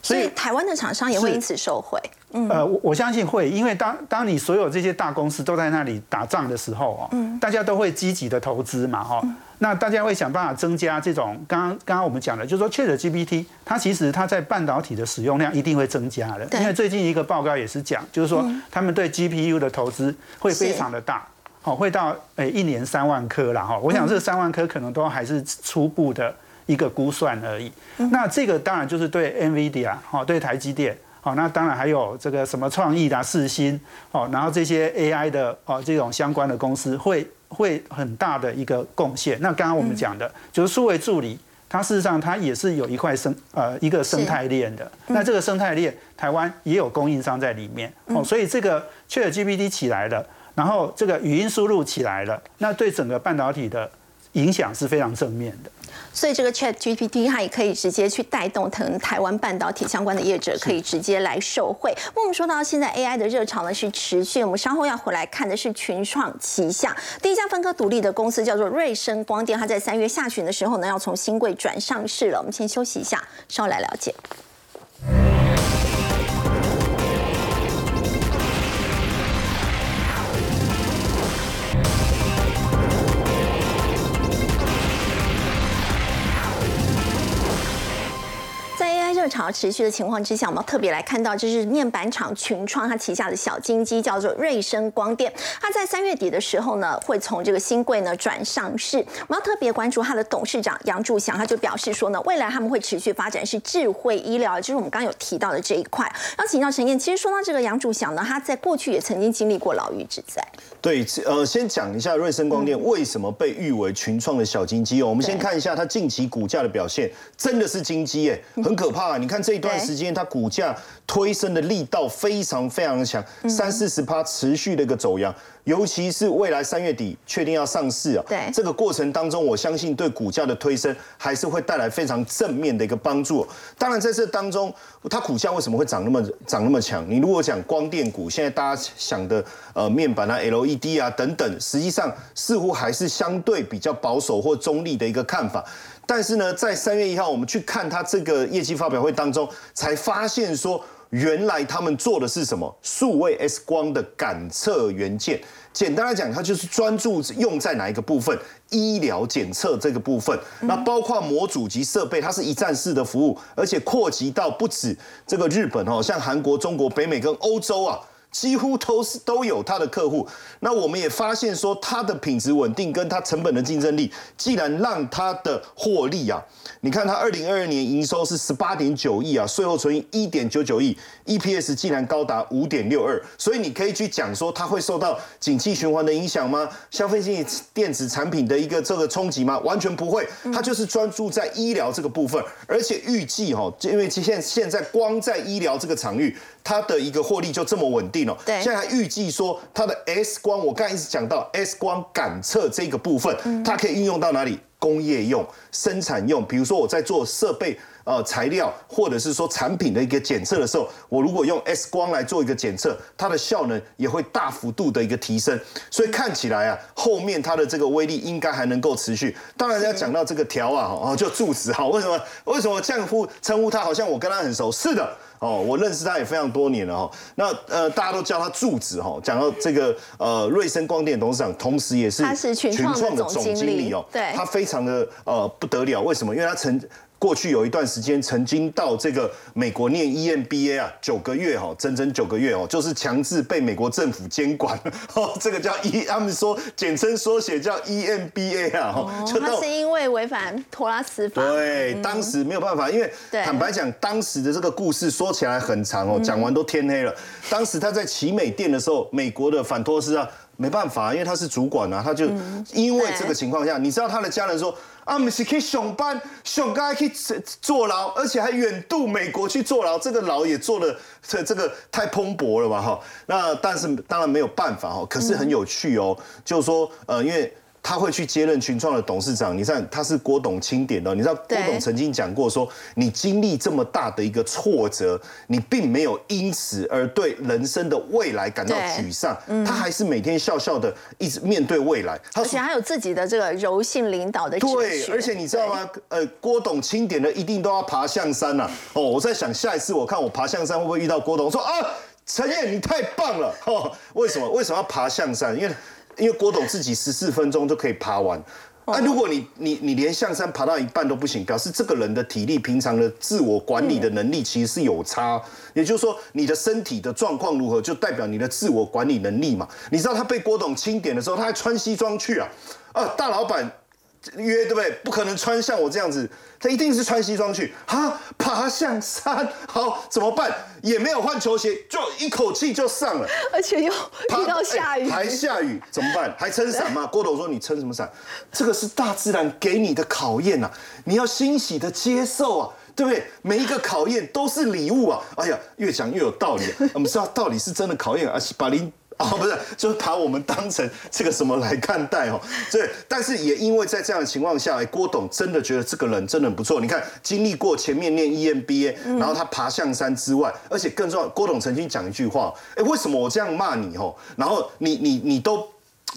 所以台湾的厂商也会因此受惠。呃，我我相信会，因为当当你所有这些大公司都在那里打仗的时候哦，大家都会积极的投资嘛，哈，那大家会想办法增加这种，刚刚刚刚我们讲的，就是说 Chat GPT，它其实它在半导体的使用量一定会增加的，因为最近一个报告也是讲，就是说他们对 GPU 的投资会非常的大，好，会到诶一年三万颗了哈，我想这三万颗可能都还是初步的一个估算而已，那这个当然就是对 NVIDIA 好，对台积电。哦，那当然还有这个什么创意的四星哦，然后这些 AI 的哦这种相关的公司会会很大的一个贡献。那刚刚我们讲的就是数位助理，它事实上它也是有一块生呃一个生态链的。那这个生态链，台湾也有供应商在里面哦，所以这个 ChatGPT 起来了，然后这个语音输入起来了，那对整个半导体的影响是非常正面的。所以这个 Chat GPT 它也可以直接去带动，可能台湾半导体相关的业者可以直接来受惠。我们说到现在 AI 的热潮呢是持续，我们稍后要回来看的是群创旗下第一家分科独立的公司叫做瑞声光电，它在三月下旬的时候呢要从新贵转上市了。我们先休息一下，稍后来了解。潮持续的情况之下，我们要特别来看到，就是面板厂群创它旗下的小金鸡叫做瑞声光电，它在三月底的时候呢，会从这个新贵呢转上市。我们要特别关注它的董事长杨柱祥，他就表示说呢，未来他们会持续发展是智慧医疗，就是我们刚刚有提到的这一块。要请教陈燕，其实说到这个杨柱祥呢，他在过去也曾经经历过牢狱之灾。对，呃，先讲一下瑞声光电为什么被誉为群创的小金鸡哦。我们先看一下它近期股价的表现，真的是金鸡耶，很可怕。你看这一段时间，它股价推升的力道非常非常的强，三四十趴持续的一个走阳，尤其是未来三月底确定要上市啊，对这个过程当中，我相信对股价的推升还是会带来非常正面的一个帮助。当然在这当中，它股价为什么会涨那么涨那么强？你如果讲光电股，现在大家想的呃面板啊、LED 啊等等，实际上似乎还是相对比较保守或中立的一个看法。但是呢，在三月一号，我们去看它这个业绩发表会当中，才发现说，原来他们做的是什么？数位 X 光的感测元件。简单来讲，它就是专注用在哪一个部分？医疗检测这个部分。那包括模组及设备，它是一站式的服务，而且扩及到不止这个日本哦，像韩国、中国、北美跟欧洲啊。几乎都是都有它的客户，那我们也发现说它的品质稳定，跟它成本的竞争力，既然让它的获利啊，你看它二零二二年营收是十八点九亿啊，税后存益一点九九亿，EPS 竟然高达五点六二，所以你可以去讲说它会受到景气循环的影响吗？消费性电子产品的一个这个冲击吗？完全不会，它就是专注在医疗这个部分，而且预计哈，因为现现在光在医疗这个场域。它的一个获利就这么稳定了。对，现在预计说它的 S 光，我刚才一直讲到 S 光感测这个部分，它可以运用到哪里？工业用、生产用。比如说我在做设备、呃材料，或者是说产品的一个检测的时候，我如果用 X 光来做一个检测，它的效能也会大幅度的一个提升。所以看起来啊，后面它的这个威力应该还能够持续。当然要讲到这个条啊，哦，就柱子哈，为什么为什么这样呼称呼它？好像我跟他很熟。是的。哦，我认识他也非常多年了哈。那呃，大家都叫他柱子哈。讲到这个呃，瑞声光电董事长，同时也是群创的总经理哦。对，他非常的呃不得了。为什么？因为他曾。过去有一段时间，曾经到这个美国念 EMBA 啊，九个月哈，整整九个月哦，就是强制被美国政府监管 哦。这个叫 E，他们说简称缩写叫 EMBA 啊。哦，他是因为违反托拉斯法。对，当时没有办法，因为坦白讲，当时的这个故事说起来很长哦，讲完都天黑了。当时他在奇美店的时候，美国的反托斯啊，没办法，因为他是主管啊，他就因为这个情况下，你知道他的家人说。啊，们是去上班，上班可以坐牢，而且还远渡美国去坐牢，这个牢也坐的这这个太蓬勃了吧哈。那但是当然没有办法哈，可是很有趣哦，就是说呃，因为。他会去接任群创的董事长，你看他是郭董钦点的，你知道郭董曾经讲过说，你经历这么大的一个挫折，你并没有因此而对人生的未来感到沮丧，他还是每天笑笑的一直面对未来，而且还有自己的这个柔性领导的对，而且你知道吗？呃，郭董钦点的一定都要爬象山呐。哦，我在想下一次我看我爬象山会不会遇到郭董，说啊。陈燕你太棒了，哦，为什么？为什么要爬象山？因为因为郭董自己十四分钟就可以爬完。啊，如果你你你连象山爬到一半都不行，表示这个人的体力、平常的自我管理的能力其实是有差。也就是说，你的身体的状况如何，就代表你的自我管理能力嘛。你知道他被郭董清点的时候，他还穿西装去啊，啊，大老板。约对不对？不可能穿像我这样子，他一定是穿西装去。哈，爬象山，好怎么办？也没有换球鞋，就一口气就上了。而且又遇到下雨，还下雨，怎么办？还撑伞吗？郭董说：“你撑什么伞？这个是大自然给你的考验呐，你要欣喜的接受啊，对不对？每一个考验都是礼物啊。哎呀，越讲越有道理。我们知道道理是真的考验，而且把您。哦，不是，就是把我们当成这个什么来看待哦。对，但是也因为在这样的情况下，郭董真的觉得这个人真的很不错。你看，经历过前面念 EMBA，然后他爬象山之外，而且更重要，郭董曾经讲一句话：，哎，为什么我这样骂你哦？然后你你你都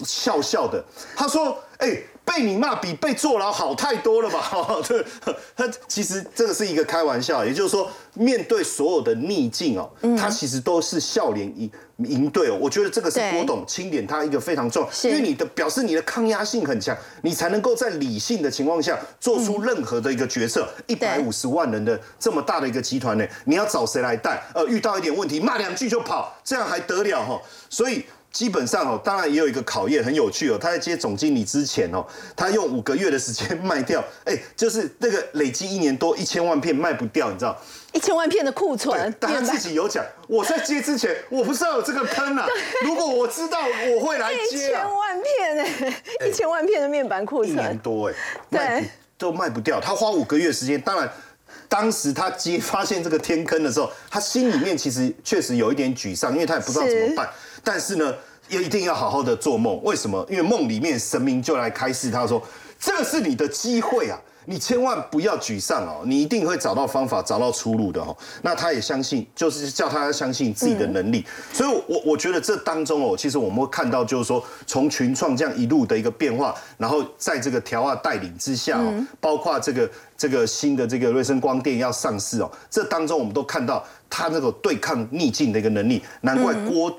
笑笑的。他说：，哎。被你骂比被坐牢好太多了吧？对，他其实这个是一个开玩笑，也就是说，面对所有的逆境哦，他其实都是笑脸迎迎对哦。我觉得这个是郭董清点他一个非常重要，因为你的表示你的抗压性很强，你才能够在理性的情况下做出任何的一个决策。一百五十万人的这么大的一个集团呢，你要找谁来带？呃，遇到一点问题骂两句就跑，这样还得了哈？所以。基本上哦，当然也有一个考验，很有趣哦。他在接总经理之前哦，他用五个月的时间卖掉，哎，就是那个累积一年多一千万片卖不掉，你知道？一千万片的库存。但他自己有讲，我在接之前我不知道有这个坑啊。如果我知道，我会来接。一千万片哎，一千万片的面板库存。一年多哎，对，都卖不掉。他花五个月时间，当然，当时他接发现这个天坑的时候，他心里面其实确实有一点沮丧，因为他也不知道怎么办。但是呢，也一定要好好的做梦。为什么？因为梦里面神明就来开示他说：“这个是你的机会啊，你千万不要沮丧哦，你一定会找到方法，找到出路的哦。”那他也相信，就是叫他相信自己的能力。所以，我我觉得这当中哦，其实我们会看到，就是说从群创这样一路的一个变化，然后在这个条啊带领之下哦，包括这个这个新的这个瑞声光电要上市哦，这当中我们都看到他那个对抗逆境的一个能力，难怪郭。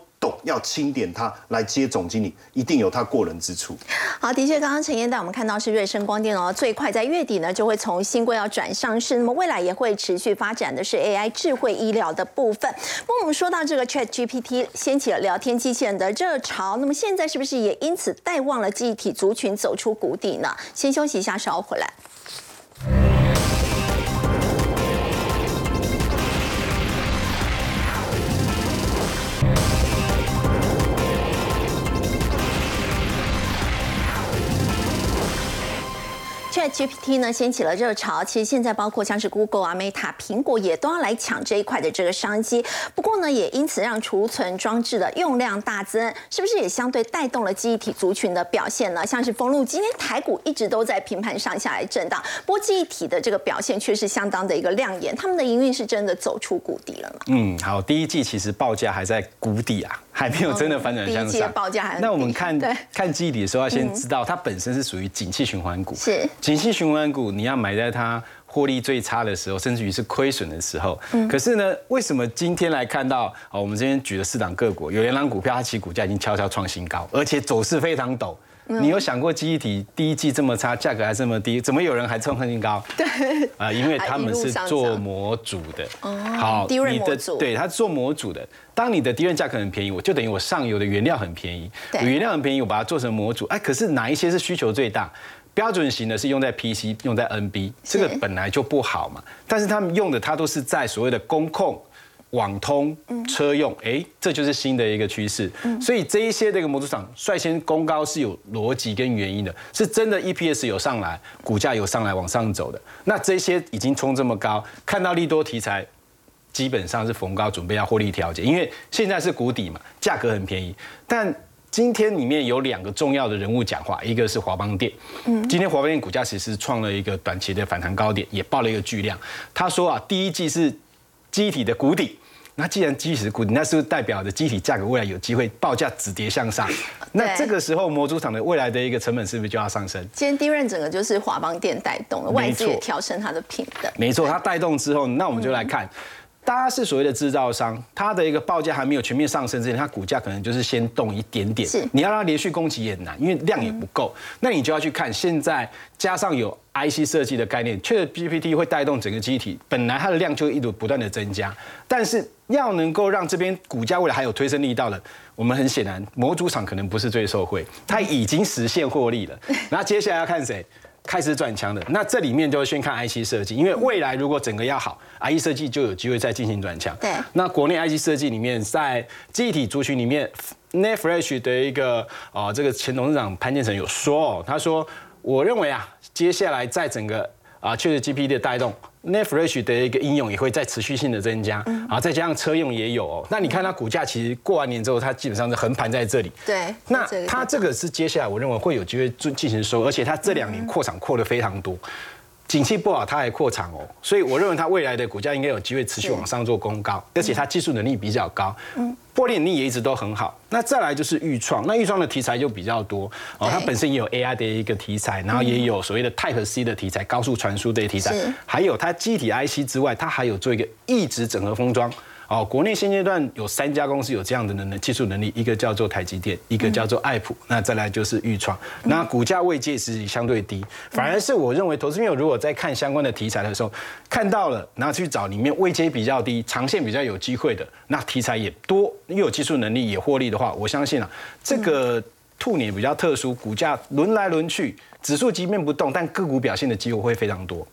要清点他来接总经理，一定有他过人之处。好，的确，刚刚陈燕带我们看到是瑞声光电哦，最快在月底呢就会从新贵要转上市，那么未来也会持续发展的是 AI 智慧医疗的部分。那我们说到这个 Chat GPT 掀起了聊天机器人的热潮，那么现在是不是也因此带旺了记忆体族群走出谷底呢？先休息一下，稍后回来。GPT 呢掀起了热潮，其实现在包括像是 Google 啊、Meta、苹果也都要来抢这一块的这个商机。不过呢，也因此让储存装置的用量大增，是不是也相对带动了记忆体族群的表现呢？像是封路，今天台股一直都在平盘上下来震荡，不过记忆体的这个表现却是相当的一个亮眼，他们的营运是真的走出谷底了吗？嗯，好，第一季其实报价还在谷底啊。还没有真的反转向上。报价还那我们看看记忆体的时候，要先知道它本身是属于景气循环股。是景气循环股，你要买在它获利最差的时候，甚至于是亏损的时候。嗯。可是呢，为什么今天来看到啊，我们这边举的四档个股，有两档股票，它其实股价已经悄悄创新高，而且走势非常陡。你有想过记忆体第一季这么差，价格还这么低，怎么有人还创新高？对啊，因为他们是做模组的。哦。好，你的对，他做模组的。当你的低润价格很便宜，我就等于我上游的原料很便宜。我。原料很便宜，我把它做成模组。哎，可是哪一些是需求最大？标准型的是用在 PC，用在 NB，这个本来就不好嘛。但是他们用的，它都是在所谓的工控。网通车用，哎，这就是新的一个趋势。所以这一些这个模组厂率先攻高是有逻辑跟原因的，是真的 EPS 有上来，股价有上来往上走的。那这些已经冲这么高，看到利多题材，基本上是逢高准备要获利调节，因为现在是谷底嘛，价格很便宜。但今天里面有两个重要的人物讲话，一个是华邦电，嗯，今天华邦电股价其实创了一个短期的反弹高点，也爆了一个巨量。他说啊，第一季是机体的谷底。那既然基石股，那是不是代表着机体价格未来有机会报价止跌向上？那这个时候模组厂的未来的一个成本是不是就要上升？今天第一任整个就是华邦电带动了，外资也调升它的品的。没错，它带动之后，那我们就来看大家是所谓的制造商，它的一个报价还没有全面上升之前，它股价可能就是先动一点点。是，你要让它连续攻击也难，因为量也不够。那你就要去看现在加上有 IC 设计的概念，确实 GPT 会带动整个机体，本来它的量就一直不断的增加，但是要能够让这边股价未来还有推升力道的，我们很显然模组厂可能不是最受惠，它已经实现获利了。那接下来要看谁？开始转强的，那这里面就会先看 IC 设计，因为未来如果整个要好，IC 设计就有机会再进行转强。对，那国内 IC 设计里面，在记忆体族群里面 n e f r e s h 的一个啊，这个前董事长潘建成有说，他说，我认为啊，接下来在整个啊，确实 GP 的带动。，Netfresh 的一个应用也会在持续性的增加，啊，再加上车用也有哦。那你看它股价其实过完年之后，它基本上是横盘在这里。对，那它这个是接下来我认为会有机会进进行收，而且它这两年扩厂扩的非常多。景气不好，它还扩产哦，所以我认为它未来的股价应该有机会持续往上做攻高，而且它技术能力比较高，嗯，玻璃能力也一直都很好。那再来就是预创，那预创的题材就比较多哦，它本身也有 AI 的一个题材，然后也有所谓的 Type C 的题材，高速传输的题材，还有它机体 IC 之外，它还有做一个一直整合封装。哦，国内现阶段有三家公司有这样的能技术能力，一个叫做台积电，一个叫做爱普，那再来就是裕创。那股价位阶是相对低，反而是我认为投资朋友如果在看相关的题材的时候，看到了，然后去找里面位阶比较低、长线比较有机会的，那题材也多，又有技术能力也获利的话，我相信啊，这个兔年比较特殊，股价轮来轮去，指数即便不动，但个股表现的机会会非常多。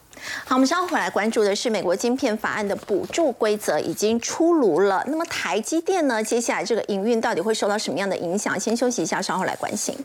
好，我们稍后回来关注的是美国晶片法案的补助规则已经出炉了。那么台积电呢？接下来这个营运到底会受到什么样的影响？先休息一下，稍后来关心。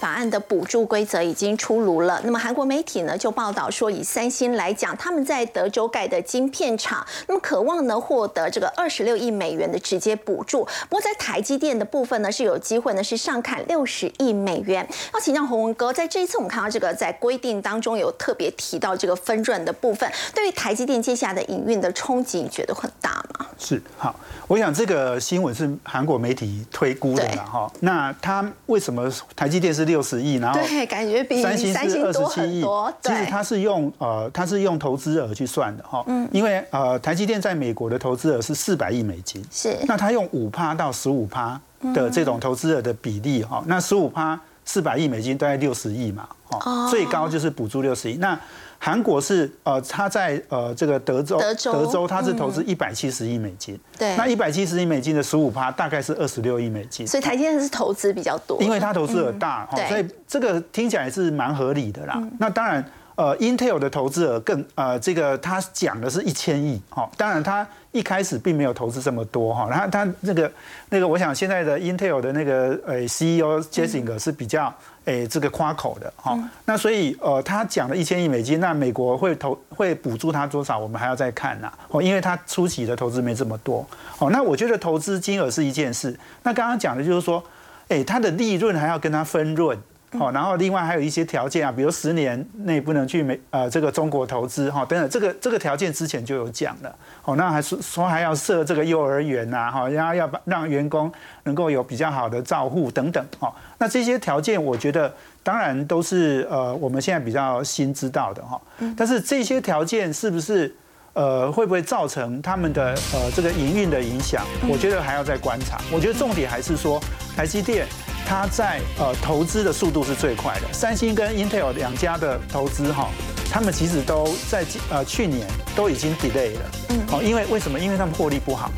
法案的补助规则已经出炉了。那么韩国媒体呢就报道说，以三星来讲，他们在德州盖的晶片厂，那么渴望呢获得这个二十六亿美元的直接补助。不过在台积电的部分呢是有机会呢是上看六十亿美元。要请教洪文哥，在这一次我们看到这个在规定当中有特别提到这个分润的部分，对于台积电接下来的营运的冲击，你觉得很大吗？是好，我想这个新闻是韩国媒体推估的了哈。那他为什么？台积电是六十亿，然后对，感觉比三星是二十七亿。其实他是用呃，它是用投资额去算的哈。嗯。因为呃，台积电在美国的投资额是四百亿美金。是。那他用五趴到十五趴的这种投资额的比例哈，那十五趴四百亿美金大概六十亿嘛，哦，最高就是补助六十亿。那韩国是呃，他在呃这个德州，德州，他是投资一百七十亿美金。对，那一百七十亿美金的十五趴大概是二十六亿美金。所以台积电是投资比较多，因为它投资额大，所以这个听起来是蛮合理的啦。那当然。呃，Intel 的投资额更呃，这个他讲的是一千亿，哈，当然他一开始并没有投资这么多，哈，然后他那个那个，我想现在的 Intel 的那个呃 CEO Jessinger 是比较诶这个夸口的，哈，那所以呃他讲了一千亿美金，那美国会投会补助他多少，我们还要再看呐，哦，因为他初期的投资没这么多，哦，那我觉得投资金额是一件事，那刚刚讲的就是说，诶，他的利润还要跟他分润。好，然后另外还有一些条件啊，比如十年内不能去美呃这个中国投资哈等等，这个这个条件之前就有讲了。哦，那还是说还要设这个幼儿园呐，哈，然后要让员工能够有比较好的照护等等。哦，那这些条件我觉得当然都是呃我们现在比较新知道的哈。但是这些条件是不是呃会不会造成他们的呃这个营运的影响？我觉得还要再观察。我觉得重点还是说台积电。它在呃投资的速度是最快的，三星跟 Intel 两家的投资哈，他们其实都在呃去年都已经 delay 了，嗯，好，因为为什么？因为他们获利不好，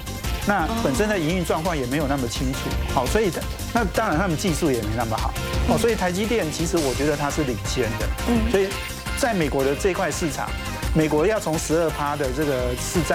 那本身的营运状况也没有那么清楚，好，所以那当然他们技术也没那么好，哦，所以台积电其实我觉得它是领先的，嗯，所以在美国的这块市场，美国要从十二趴的这个市占